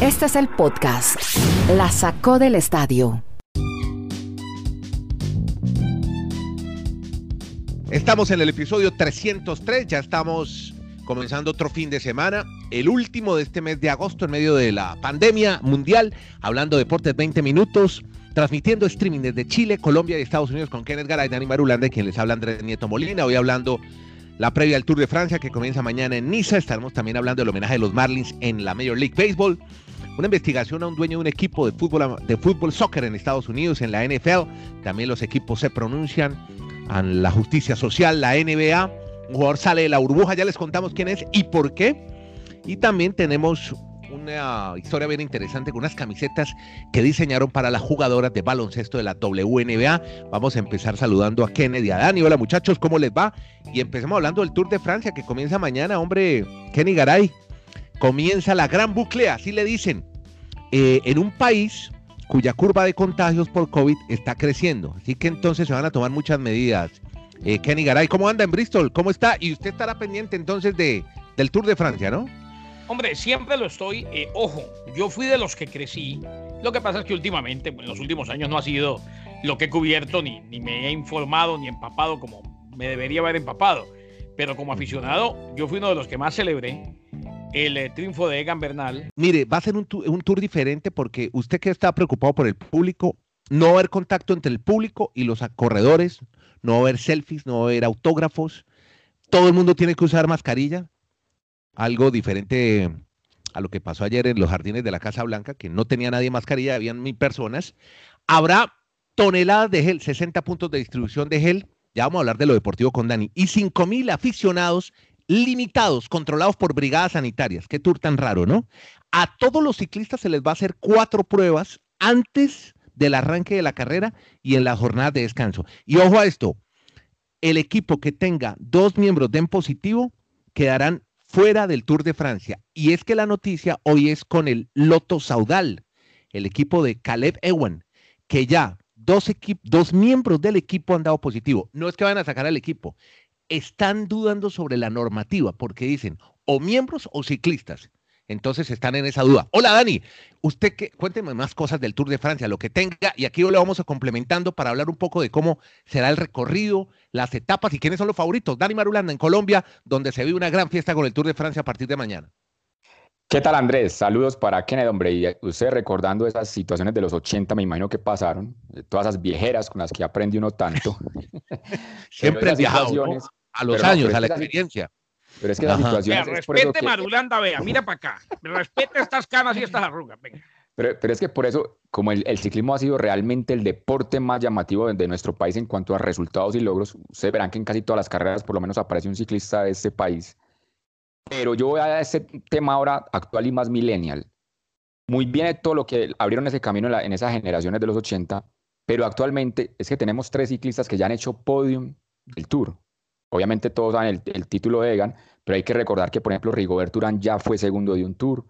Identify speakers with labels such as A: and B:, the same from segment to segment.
A: Este es el podcast. La sacó del estadio.
B: Estamos en el episodio 303, ya estamos comenzando otro fin de semana, el último de este mes de agosto en medio de la pandemia mundial, hablando de deportes 20 minutos, transmitiendo streaming desde Chile, Colombia y Estados Unidos con Kenneth Garay, Dani Marulanda, quien les habla Andrés Nieto Molina, hoy hablando la previa al Tour de Francia que comienza mañana en Niza, estaremos también hablando del homenaje de los Marlins en la Major League Baseball, una investigación a un dueño de un equipo de fútbol, de fútbol soccer en Estados Unidos, en la NFL, también los equipos se pronuncian a la justicia social, la NBA, un jugador sale de la burbuja, ya les contamos quién es y por qué. Y también tenemos una historia bien interesante con unas camisetas que diseñaron para las jugadoras de baloncesto de la WNBA. Vamos a empezar saludando a Kennedy a Dani. Hola muchachos, ¿cómo les va? Y empecemos hablando del Tour de Francia que comienza mañana, hombre, Kenny Garay. Comienza la gran bucle, así le dicen, eh, en un país cuya curva de contagios por COVID está creciendo. Así que entonces se van a tomar muchas medidas eh, Kenny Garay, ¿cómo anda en Bristol? ¿Cómo está? Y usted estará pendiente entonces de, del Tour de Francia, ¿no?
C: Hombre, siempre lo estoy. Eh, ojo, yo fui de los que crecí. Lo que pasa es que últimamente, en los últimos años, no ha sido lo que he cubierto, ni, ni me he informado, ni empapado como me debería haber empapado. Pero como aficionado, yo fui uno de los que más celebré el eh, triunfo de Egan Bernal.
B: Mire, va a ser un, un tour diferente porque usted que está preocupado por el público, no va a haber contacto entre el público y los corredores, no va a haber selfies, no va a haber autógrafos, todo el mundo tiene que usar mascarilla, algo diferente a lo que pasó ayer en los jardines de la Casa Blanca, que no tenía nadie mascarilla, habían mil personas. Habrá toneladas de gel, 60 puntos de distribución de gel, ya vamos a hablar de lo deportivo con Dani, y 5 mil aficionados limitados, controlados por brigadas sanitarias. Qué tour tan raro, ¿no? A todos los ciclistas se les va a hacer cuatro pruebas antes del arranque de la carrera y en la jornada de descanso. Y ojo a esto, el equipo que tenga dos miembros de en positivo quedarán fuera del Tour de Francia. Y es que la noticia hoy es con el Loto Saudal, el equipo de Caleb Ewan, que ya dos, dos miembros del equipo han dado positivo. No es que van a sacar al equipo, están dudando sobre la normativa porque dicen o miembros o ciclistas. Entonces están en esa duda. Hola Dani, usted que cuénteme más cosas del Tour de Francia, lo que tenga, y aquí lo vamos a complementando para hablar un poco de cómo será el recorrido, las etapas y quiénes son los favoritos. Dani Marulanda en Colombia, donde se vive una gran fiesta con el Tour de Francia a partir de mañana.
D: ¿Qué tal Andrés? Saludos para Kenneth, hombre. Y usted recordando esas situaciones de los 80, me imagino que pasaron, todas esas viejeras con las que aprende uno tanto.
B: Siempre viajado, a los años, a la experiencia.
C: Pero es que la situación. Vea, respete Marulanda, vea, mira para acá. Respete estas canas y estas arrugas, venga.
D: Pero, pero, es que por eso, como el, el, ciclismo ha sido realmente el deporte más llamativo de, nuestro país en cuanto a resultados y logros, ustedes verán que en casi todas las carreras por lo menos aparece un ciclista de este país. Pero yo voy a ese tema ahora actual y más millennial. Muy bien todo lo que abrieron ese camino en, la, en esas generaciones de los 80, pero actualmente es que tenemos tres ciclistas que ya han hecho podium del Tour. Obviamente todos saben el, título de Egan, pero hay que recordar que, por ejemplo, Rigobert Urán ya fue segundo de un tour,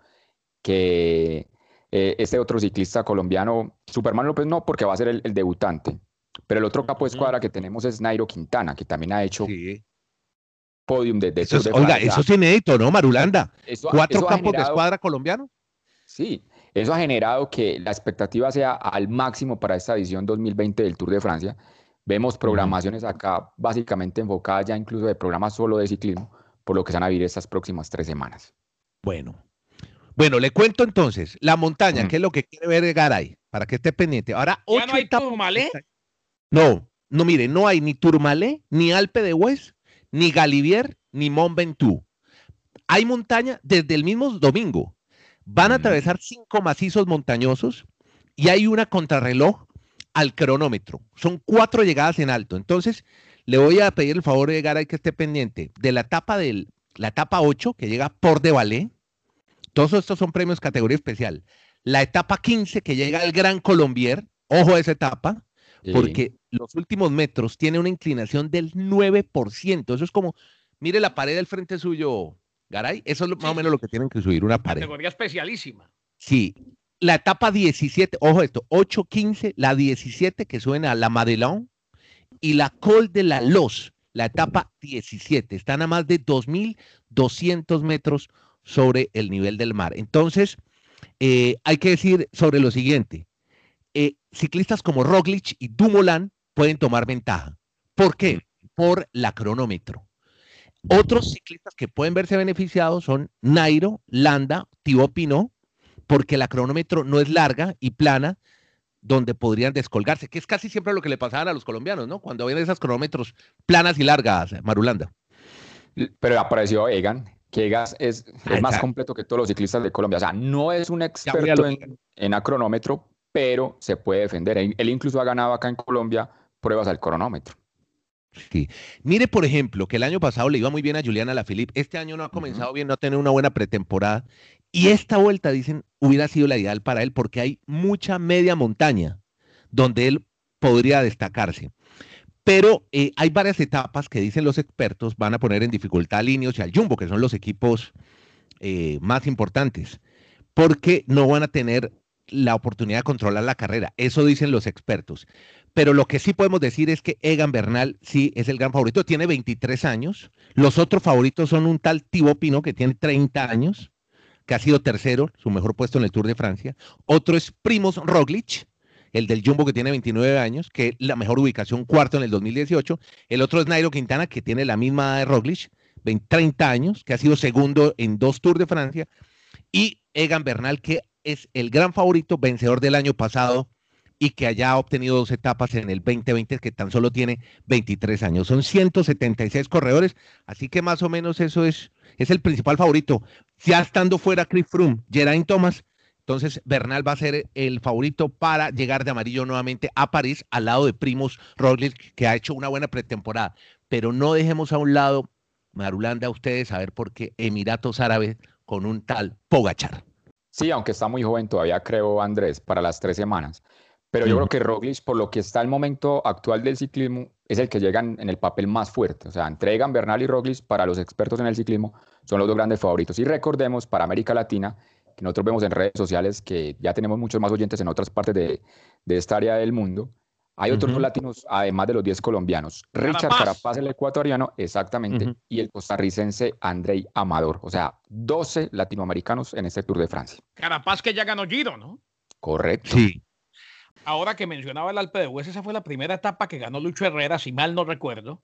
D: que eh, este otro ciclista colombiano, Superman López no, porque va a ser el, debutante. Pero el otro capo de escuadra que tenemos es Nairo Quintana, que también ha hecho podium de,
B: eso Oiga, eso es inédito, ¿no, Marulanda? ¿Cuatro campos de escuadra colombiano?
D: Sí, eso ha generado que la expectativa sea al máximo para esta edición 2020 del Tour de Francia. Vemos programaciones acá básicamente enfocadas ya incluso de programas solo de ciclismo, por lo que se van a vivir estas próximas tres semanas.
B: Bueno, bueno, le cuento entonces, la montaña, ¿qué es lo que quiere ver Garay, para que esté pendiente. Ahora,
C: ¿Ya no hay Tourmalet?
B: No, no, mire, no hay ni Tourmalet, ni Alpe de Hues, ni Galivier, ni Mont Ventoux. Hay montaña desde el mismo domingo. Van a atravesar cinco macizos montañosos y hay una contrarreloj al cronómetro. Son cuatro llegadas en alto. Entonces, le voy a pedir el favor de Garay que esté pendiente de la etapa del, la etapa 8, que llega por de Valé. Todos estos son premios categoría especial. La etapa 15, que llega al Gran Colombier. Ojo a esa etapa, porque los últimos metros tiene una inclinación del 9%. Eso es como, mire la pared del frente suyo, Garay. Eso es más o menos lo que tienen que subir, una pared.
C: Categoría especialísima.
B: Sí, la etapa 17, ojo esto, 8-15, la 17 que suena a la Madelón y la Col de la Los, la etapa 17. Están a más de 2.200 metros sobre el nivel del mar. Entonces, eh, hay que decir sobre lo siguiente. Eh, ciclistas como Roglic y Dumoulin pueden tomar ventaja. ¿Por qué? Por la cronómetro. Otros ciclistas que pueden verse beneficiados son Nairo, Landa, Thibaut Pinot, porque la cronómetro no es larga y plana, donde podrían descolgarse, que es casi siempre lo que le pasaban a los colombianos, ¿no? Cuando ven esas cronómetros planas y largas, Marulanda.
D: Pero apareció Egan, que Egan es, más completo que todos los ciclistas de Colombia. O sea, no es un experto en, en cronómetro, pero se puede defender. Él incluso ha ganado acá en Colombia pruebas al cronómetro.
B: Sí. Mire, por ejemplo, que el año pasado le iba muy bien a Juliana Lafilippe. Este año no ha comenzado bien, no ha tenido una buena pretemporada. Y esta vuelta, dicen, hubiera sido la ideal para él porque hay mucha media montaña donde él podría destacarse. Pero eh, hay varias etapas que dicen los expertos van a poner en dificultad a Linios y al Jumbo, que son los equipos eh, más importantes, porque no van a tener la oportunidad de controlar la carrera. Eso dicen los expertos. Pero lo que sí podemos decir es que Egan Bernal sí es el gran favorito. Tiene 23 años. Los otros favoritos son un tal Thibaut Pino que tiene 30 años, que ha sido tercero, su mejor puesto en el Tour de Francia. Otro es Primos Roglic, el del Jumbo que tiene 29 años, que es la mejor ubicación, cuarto en el 2018. El otro es Nairo Quintana, que tiene la misma de Roglic, 30 años, que ha sido segundo en dos Tours de Francia. Y Egan Bernal, que es el gran favorito, vencedor del año pasado y que haya obtenido dos etapas en el 2020, que tan solo tiene 23 años. Son 176 corredores, así que más o menos eso es, es el principal favorito. Ya estando fuera Chris Froome, Geraint Thomas, entonces Bernal va a ser el favorito para llegar de amarillo nuevamente a París, al lado de Primos Roglic, que ha hecho una buena pretemporada. Pero no dejemos a un lado, Marulanda, a ustedes a ver por qué Emiratos Árabes con un tal Pogachar.
D: Sí, aunque está muy joven todavía, creo, Andrés, para las tres semanas. Pero yo creo que Roglic, por lo que está el momento actual del ciclismo, es el que llega en, el papel más fuerte. O sea, entregan Bernal y Roglic para los expertos en el ciclismo, son los dos grandes favoritos. Y recordemos, para América Latina, que nosotros vemos en redes sociales que ya tenemos muchos más oyentes en otras partes de, esta área del mundo, hay otros dos latinos, además de los 10 colombianos. Richard Carapaz, el ecuatoriano, exactamente, y el costarricense Andrei Amador. O sea, 12 latinoamericanos en este Tour de Francia.
C: Carapaz que ya ganó Giro, ¿no?
D: Correcto.
B: Sí.
C: Ahora que mencionaba el Alpe de Hues, esa fue la primera etapa que ganó Lucho Herrera, si mal no recuerdo.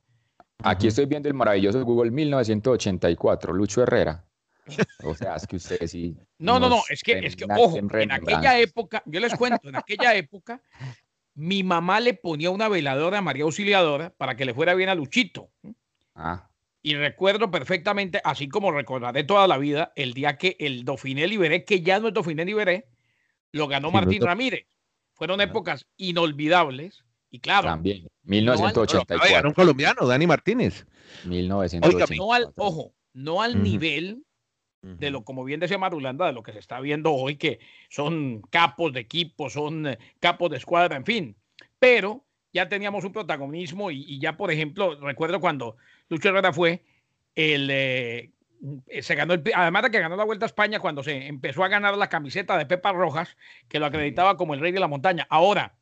D: Aquí estoy viendo el maravilloso Google 1984, Lucho Herrera. O sea, es que ustedes sí.
C: No, no, no, es que, es que ojo, en aquella época, yo les cuento, en aquella época, mi mamá le ponía una veladora a María Auxiliadora para que le fuera bien a Luchito. Ah. Y recuerdo perfectamente, así como recordaré toda la vida, el día que el Dauphiné Liberé, que ya no es Dauphiné Liberé, lo ganó Martín Ramírez. Fueron épocas inolvidables. Y claro.
D: También. 1984.
B: No un colombiano, Dani Martínez.
D: 1984.
C: ojo, no al nivel de lo, como bien decía Marulanda, de lo que se está viendo hoy, que son capos de equipo, son eh, capos de escuadra, en fin. Pero ya teníamos un protagonismo y, ya, por ejemplo, recuerdo cuando Lucho Herrera fue el eh, se ganó además de que ganó la Vuelta a España cuando se empezó a ganar la camiseta de Pepa Rojas, que lo acreditaba como el rey de la montaña. Ahora,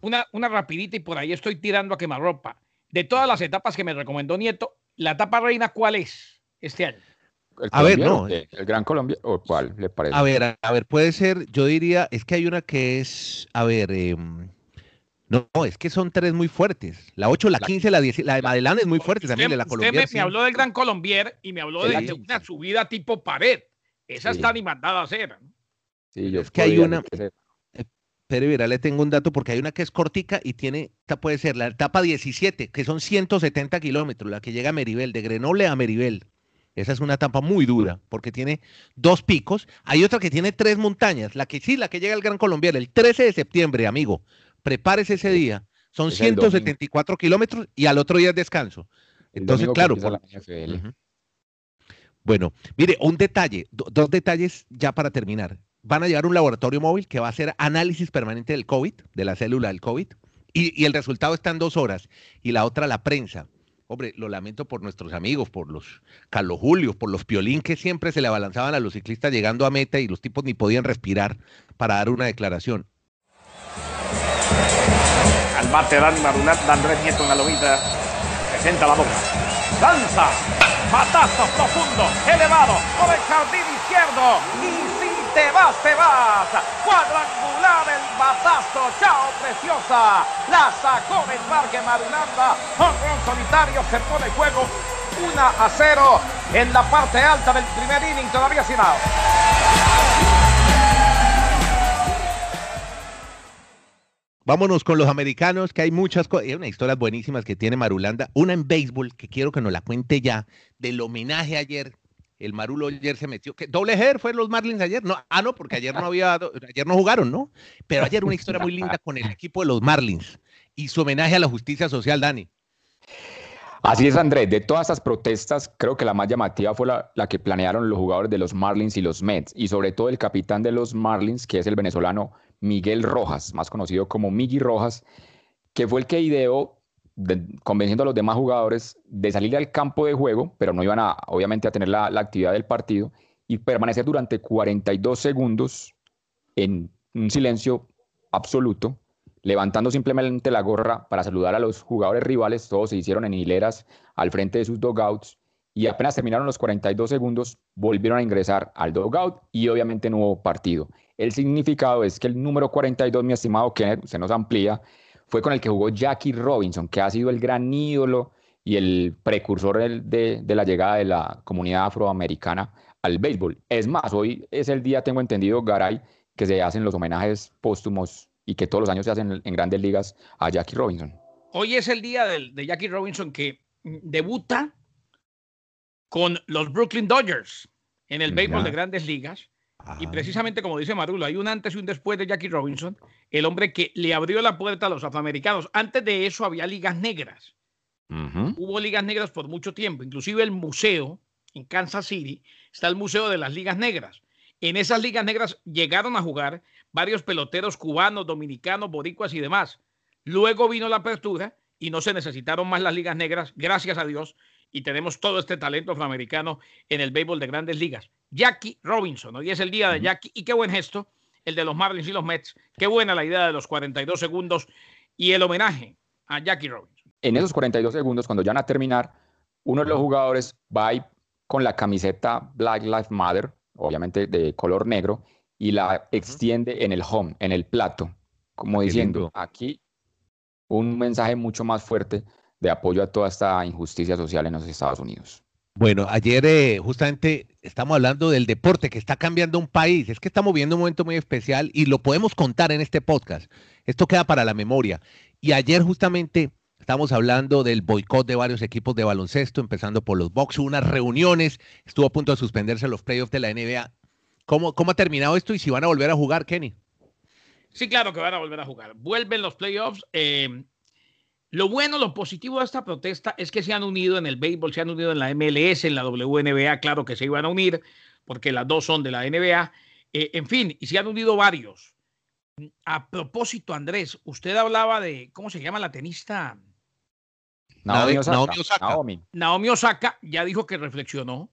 C: una, una rapidita y por ahí estoy tirando a quemarropa. De todas las etapas que me recomendó Nieto, ¿la etapa reina cuál es este año?
B: a ver, no.
D: El Gran Colombia, ¿o cuál le parece?
B: A ver, a, ver, puede ser, yo diría, es que hay una que es, a ver, eh, no, es que son tres muy fuertes. La 8, la 15, la 10, la de Madelán es muy fuerte también, de la Colombier.
C: Usted me, habló del Gran Colombier y me habló de, una subida tipo pared. Esa está ni mandada a hacer.
B: Sí, yo es que hay una. Eh, pero mira, le tengo un dato porque hay una que es cortica y tiene, esta puede ser la etapa 17, que son 170 kilómetros, la que llega a Meribel, de Grenoble a Meribel. Esa es una etapa muy dura porque tiene dos picos. Hay otra que tiene tres montañas. La que sí, la que llega al Gran Colombier, el 13 de septiembre, amigo prepárese ese día. Son 174 kilómetros y al otro día es descanso. Entonces, claro. Bueno, mire, un detalle, dos detalles ya para terminar. Van a llevar un laboratorio móvil que va a hacer análisis permanente del COVID, de la célula del COVID, y, el resultado está en dos horas. Y la otra, la prensa. Hombre, lo lamento por nuestros amigos, por los Carlos Julio, por los Piolín que siempre se le abalanzaban a los ciclistas llegando a meta y los tipos ni podían respirar para dar una declaración.
C: Al bate Dani Marunat, Andrés Nieto en la lomita. Presenta la boca. Lanza. Patazo profundo, elevado, por el jardín izquierdo. Y si te va atrás te vas. Cuadrangular el batazo, chao preciosa. La sacó del parque Marulanda. Honrón solitario se pone juego 1 a 0 en la parte alta del primer inning, todavía sin out.
B: Vámonos con los americanos, que hay muchas cosas, hay unas historias buenísimas que tiene Marulanda. Una en béisbol, que quiero que nos la cuente ya, del homenaje ayer. El Marulo ayer se metió. ¿Qué, ¿Doble header fue los Marlins ayer? No, ah, no, porque ayer no había, ayer no jugaron, ¿no? Pero ayer una historia muy linda con el equipo de los Marlins y su homenaje a la justicia social, Dani.
D: Así es, Andrés. De todas estas protestas, creo que la más llamativa fue la, la, que planearon los jugadores de los Marlins y los Mets, y sobre todo el capitán de los Marlins, que es el venezolano Miguel Rojas, más conocido como Miggy Rojas, que fue el que ideó, de, convenciendo a los demás jugadores de salir al campo de juego, pero no iban a, obviamente, a tener la, la actividad del partido, y permanecer durante 42 segundos en un silencio absoluto, levantando simplemente la gorra para saludar a los jugadores rivales. Todos se hicieron en hileras al frente de sus dogouts y apenas terminaron los 42 segundos, volvieron a ingresar al dugout y obviamente no hubo partido. El significado es que el número 42, mi estimado Kenneth, se nos amplía, fue con el que jugó Jackie Robinson, que ha sido el gran ídolo y el precursor de, la llegada de la comunidad afroamericana al béisbol. Es más, hoy es el día, tengo entendido, Garay, que se hacen los homenajes póstumos y que todos los años se hacen en grandes ligas a Jackie Robinson.
C: Hoy es el día de, de Jackie Robinson que debuta con los Brooklyn Dodgers en el béisbol de grandes ligas. Y precisamente como dice Marulo, hay un antes y un después de Jackie Robinson, el hombre que le abrió la puerta a los afroamericanos. Antes de eso había ligas negras. Uh -huh. Hubo ligas negras por mucho tiempo. Inclusive el museo en Kansas City está el Museo de las Ligas Negras. En esas ligas negras llegaron a jugar varios peloteros cubanos, dominicanos, boricuas y demás. Luego vino la apertura y no se necesitaron más las ligas negras, gracias a Dios, y tenemos todo este talento afroamericano en el béisbol de grandes ligas. Jackie Robinson, hoy es el día de Jackie, y qué buen gesto el de los Marlins y los Mets, qué buena la idea de los 42 segundos y el homenaje a Jackie Robinson.
D: En esos 42 segundos, cuando ya van a terminar, uno de los jugadores va con la camiseta Black Lives Matter, obviamente de color negro, y la extiende en el home, en el plato, como diciendo, aquí un mensaje mucho más fuerte de apoyo a toda esta injusticia social en los Estados Unidos.
B: Bueno, ayer eh, justamente estamos hablando del deporte que está cambiando un país. Es que estamos viviendo un momento muy especial y lo podemos contar en este podcast. Esto queda para la memoria. Y ayer justamente estamos hablando del boicot de varios equipos de baloncesto, empezando por los Bucks, unas reuniones, estuvo a punto de suspenderse los playoffs de la NBA. ¿Cómo, ¿Cómo ha terminado esto y si van a volver a jugar, Kenny?
C: Sí, claro que van a volver a jugar. Vuelven los playoffs. Eh, lo bueno, lo positivo de esta protesta es que se han unido en el béisbol, se han unido en la MLS, en la WNBA, claro que se iban a unir, porque las dos son de la NBA. Eh, en fin, y se han unido varios. A propósito, Andrés, usted hablaba de, ¿cómo se llama la tenista?
D: Naomi Osaka.
C: Naomi Osaka. Naomi. Naomi Osaka ya dijo que reflexionó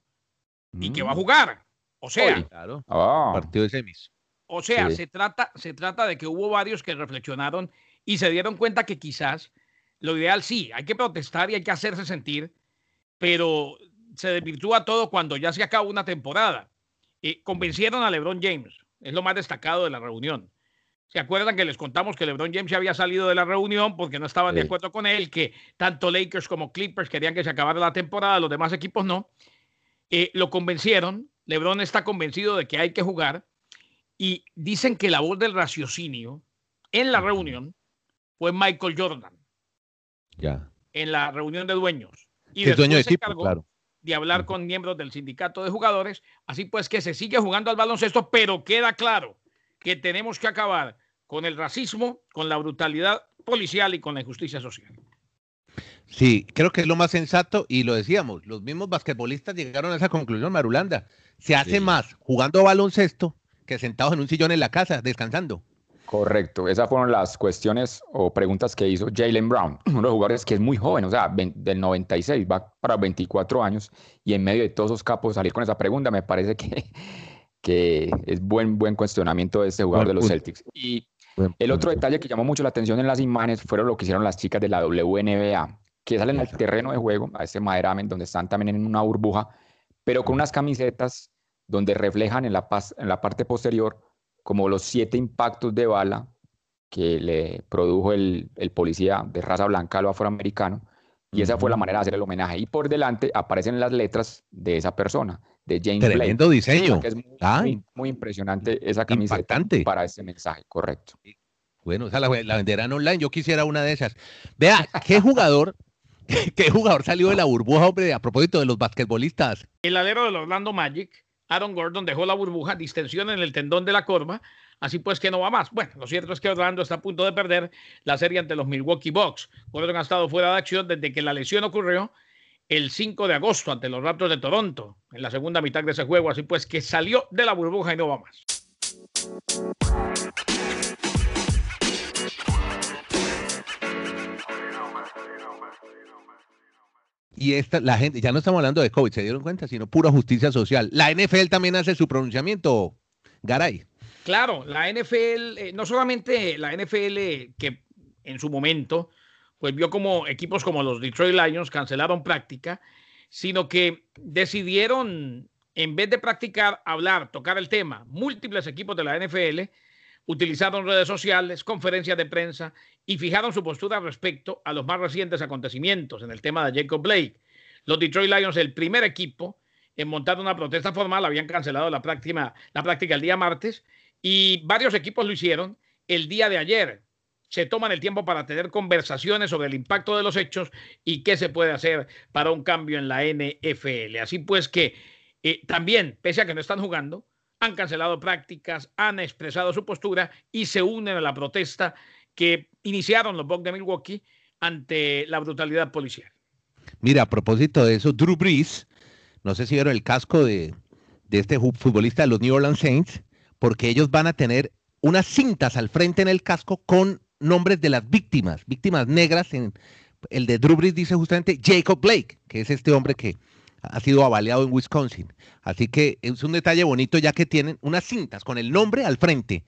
C: mm. y que va a jugar. O sea,
B: Hoy, claro. oh. partido de semis.
C: O sea, sí. se, trata, se trata de que hubo varios que reflexionaron y se dieron cuenta que quizás lo ideal sí, hay que protestar y hay que hacerse sentir, pero se desvirtúa todo cuando ya se acaba una temporada. Eh, convencieron a LeBron James, es lo más destacado de la reunión. ¿Se acuerdan que les contamos que LeBron James ya había salido de la reunión porque no estaban sí. de acuerdo con él, que tanto Lakers como Clippers querían que se acabara la temporada, los demás equipos no? Eh, lo convencieron, LeBron está convencido de que hay que jugar y dicen que la voz del raciocinio en la reunión fue Michael Jordan.
B: Ya.
C: En la reunión de dueños.
B: Y es dueño de equipo, claro.
C: de hablar con miembros del sindicato de jugadores. Así pues que se sigue jugando al baloncesto, pero queda claro que tenemos que acabar con el racismo, con la brutalidad policial y con la injusticia social.
B: Sí, creo que es lo más sensato y lo decíamos, los mismos basquetbolistas llegaron a esa conclusión, Marulanda. Se hace sí. más jugando baloncesto que sentados en un sillón en la casa, descansando.
D: Correcto, esas fueron las cuestiones o preguntas que hizo Jalen Brown, uno de los jugadores que es muy joven, o sea, del 96, va para 24 años, y en medio de todos esos capos salir con esa pregunta me parece que, que es buen, buen cuestionamiento de este jugador de los. Celtics. Y el otro detalle que llamó mucho la atención en las imágenes fueron lo que hicieron las chicas de la WNBA, que salen al terreno de juego, a este maderamen, donde están también en una burbuja, pero con unas camisetas donde reflejan en la, en la parte posterior como los siete impactos de bala que le produjo el, el policía de raza blanca a lo afroamericano. Y esa fue la manera de hacer el homenaje. Y por delante aparecen las letras de esa persona, de James
B: Tremendo diseño.
D: es muy, impresionante esa camiseta para ese mensaje, correcto.
B: Bueno, esa la, la, venderán online. Yo quisiera una de esas. Vea, ¿qué jugador, qué jugador salió de la burbuja, hombre, a propósito de los basquetbolistas?
C: El alero del Orlando Magic, Aaron Gordon, dejó la burbuja, distensión en el tendón de la corva Así pues que no va más. Bueno, lo cierto es que Orlando está a punto de perder la serie ante los Milwaukee Bucks. Gordon ha estado fuera de acción desde que la lesión ocurrió el 5 de agosto ante los Raptors de Toronto, en la segunda mitad de ese juego. Así pues que salió de la burbuja y no va más.
B: Y esta, la gente, ya no estamos hablando de COVID, se dieron cuenta, sino pura justicia social. La NFL también hace su pronunciamiento, Garay.
C: Claro, la NFL, eh, no solamente la NFL que en su momento, pues vio como equipos como los Detroit Lions cancelaron práctica, sino que decidieron, en vez de practicar, hablar, tocar el tema, múltiples equipos de la NFL utilizaron redes sociales, conferencias de prensa y fijaron su postura respecto a los más recientes acontecimientos en el tema de Jacob Blake. Los Detroit Lions, el primer equipo en montar una protesta formal, habían cancelado la práctica, la práctica el día martes y varios equipos lo hicieron el día de ayer. Se toman el tiempo para tener conversaciones sobre el impacto de los hechos y qué se puede hacer para un cambio en la NFL. Así pues que eh, también, pese a que no están jugando, han cancelado prácticas, han expresado su postura y se unen a la protesta que iniciaron los Bucks de Milwaukee ante la brutalidad policial.
B: Mira, a propósito de eso, Drew Brees, no sé si vieron el casco de, de este futbolista de los New Orleans Saints, porque ellos van a tener unas cintas al frente en el casco con nombres de las víctimas, víctimas negras. En, el de Drew Brees dice justamente Jacob Blake, que es este hombre que ha sido avaliado en Wisconsin. Así que es un detalle bonito ya que tienen unas cintas con el nombre al frente.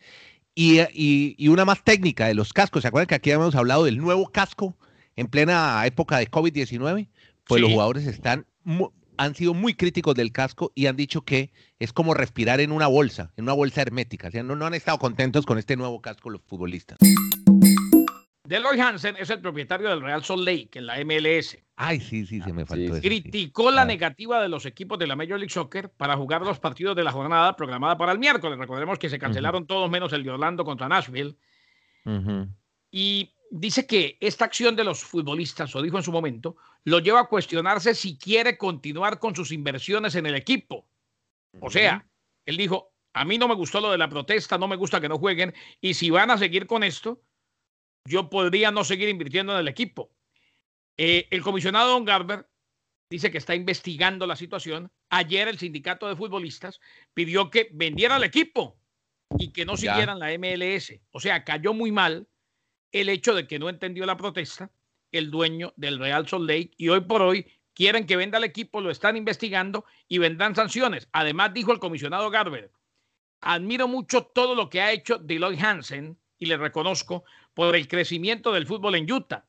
B: Y, una más técnica de los cascos. ¿Se acuerdan que aquí hemos hablado del nuevo casco en plena época de COVID-19? Pues los jugadores están han sido muy críticos del casco y han dicho que es como respirar en una bolsa, en una bolsa hermética. O sea, no, han estado contentos con este nuevo casco los futbolistas.
C: Deloy Hansen es el propietario del Real Salt Lake en la MLS.
B: Ay, sí, sí, se me faltó.
C: Criticó la negativa de los equipos de la Major League Soccer para jugar los partidos de la jornada programada para el miércoles. Recordemos que se cancelaron todos menos el de Orlando contra Nashville. Y dice que esta acción de los futbolistas, o dijo en su momento, lo lleva a cuestionarse si quiere continuar con sus inversiones en el equipo. O sea, él dijo, a mí no me gustó lo de la protesta, no me gusta que no jueguen, y si van a seguir con esto, yo podría no seguir invirtiendo en el equipo. Eh, el comisionado Don Garber dice que está investigando la situación. Ayer el sindicato de futbolistas pidió que vendiera el equipo y que no siguieran la MLS. O sea, cayó muy mal el hecho de que no entendió la protesta el dueño del Real Salt Lake y hoy por hoy quieren que venda el equipo, lo están investigando y vendrán sanciones. Además, dijo el comisionado Garber, admiro mucho todo lo que ha hecho Deloitte Hansen y le reconozco por el crecimiento del fútbol en Utah,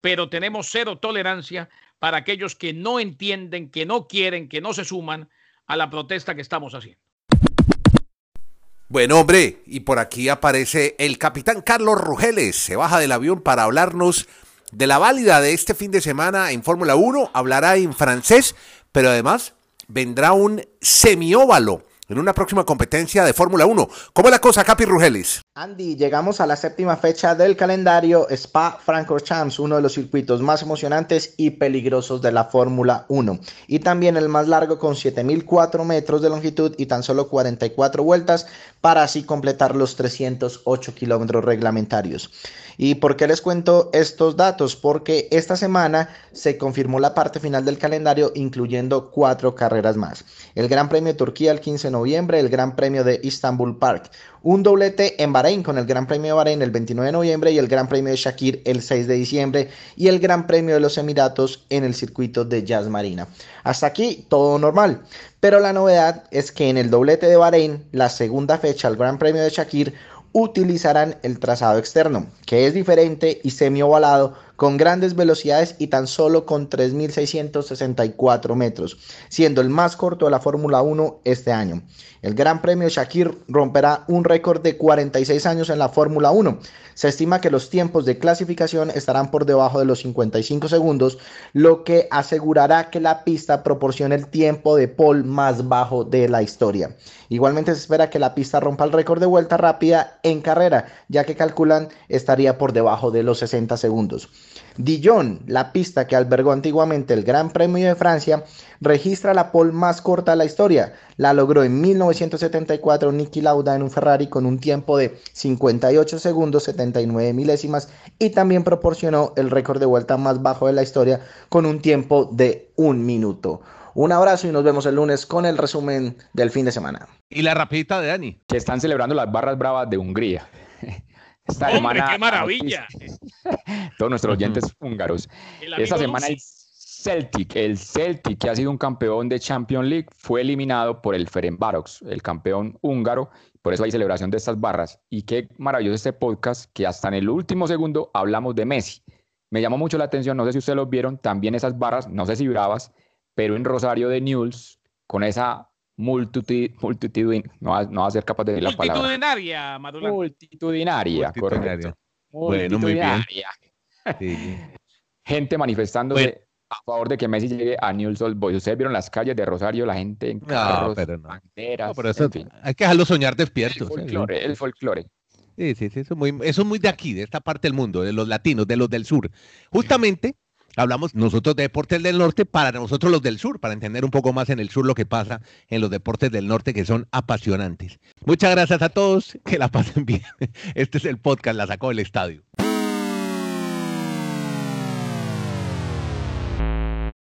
C: pero tenemos cero tolerancia para aquellos que no entienden, que no quieren, que no se suman a la protesta que estamos haciendo.
B: Bueno, hombre, y por aquí aparece el capitán Carlos Rugeles. Se baja del avión para hablarnos de la válida de este fin de semana en Fórmula 1. Hablará en francés, pero además vendrá un semióvalo en una próxima competencia de Fórmula 1. ¿Cómo es la cosa, Capi Rugeles?
E: Andy, llegamos a la séptima fecha del calendario Spa Francorchamps, uno de los circuitos más emocionantes y peligrosos de la Fórmula 1. Y también el más largo con 7004 metros de longitud y tan solo 44 vueltas para así completar los 308 kilómetros reglamentarios. ¿Y por qué les cuento estos datos? Porque esta semana se confirmó la parte final del calendario incluyendo cuatro carreras más. El Gran Premio de Turquía el 15 de noviembre, el Gran Premio de Istanbul Park, un doblete en Con el Gran Premio de Bahrein el 29 de noviembre y el Gran Premio de Shakir el 6 de diciembre y el Gran Premio de los Emiratos en el circuito de Jazz Marina. Hasta aquí todo normal. Pero la novedad es que en el doblete de Bahrein, la segunda fecha, el Gran Premio de Shakir, utilizarán el trazado externo, que es diferente y semi-ovalado con grandes velocidades y tan solo con 3.664 metros, siendo el más corto de la Fórmula 1 este año. El Gran Premio Shakir romperá un récord de 46 años en la Fórmula 1. Se estima que los tiempos de clasificación estarán por debajo de los 55 segundos, lo que asegurará que la pista proporcione el tiempo de pole más bajo de la historia. Igualmente se espera que la pista rompa el récord de vuelta rápida en carrera, ya que calculan estaría por debajo de los 60 segundos. Dijon, la pista que albergó antiguamente el Gran Premio de Francia, registra la pole más corta de la historia. La logró en 1974 Niki Lauda en un Ferrari con un tiempo de 58 segundos 79 milésimas y también proporcionó el récord de vuelta más bajo de la historia con un tiempo de un minuto. Un abrazo y nos vemos el lunes con el resumen del fin de semana.
B: Y la rapidita de Dani.
D: Que están celebrando las barras bravas de Hungría.
C: Esta ¡Hombre, qué maravilla!
D: Todos nuestros oyentes húngaros. Esta semana el Celtic, el Celtic, que ha sido un campeón de Champions League, fue eliminado por el Ferencváros, el campeón húngaro. Por eso hay celebración de estas barras. Y qué maravilloso este podcast que hasta en el último segundo hablamos de Messi. Me llamó mucho la atención, no sé si ustedes lo vieron, también esas barras, no sé si bravas, pero en Rosario de News, con esa multitudinaria, no, va, no va a ser capaz de decir la palabra.
C: Multitudinaria,
D: Multitudinaria, correcto.
B: Bueno, muy bien.
D: Gente manifestándose a favor de que Messi llegue a Newell's Old Boys. Ustedes vieron las calles de Rosario, la gente en carros,
B: pero no.
D: banderas,
B: No, pero eso, hay que dejarlo soñar despiertos.
D: el
B: ¿eh?
D: folclore, el folclore.
B: Sí, sí, sí, eso es, muy, eso es muy de aquí, de esta parte del mundo, de los latinos, de los del sur. Justamente hablamos nosotros de deportes del norte para nosotros los del sur, para entender un poco más en el sur lo que pasa en los deportes del norte que son apasionantes. Muchas gracias a todos, que la pasen bien. Este es el podcast, la sacó del estadio.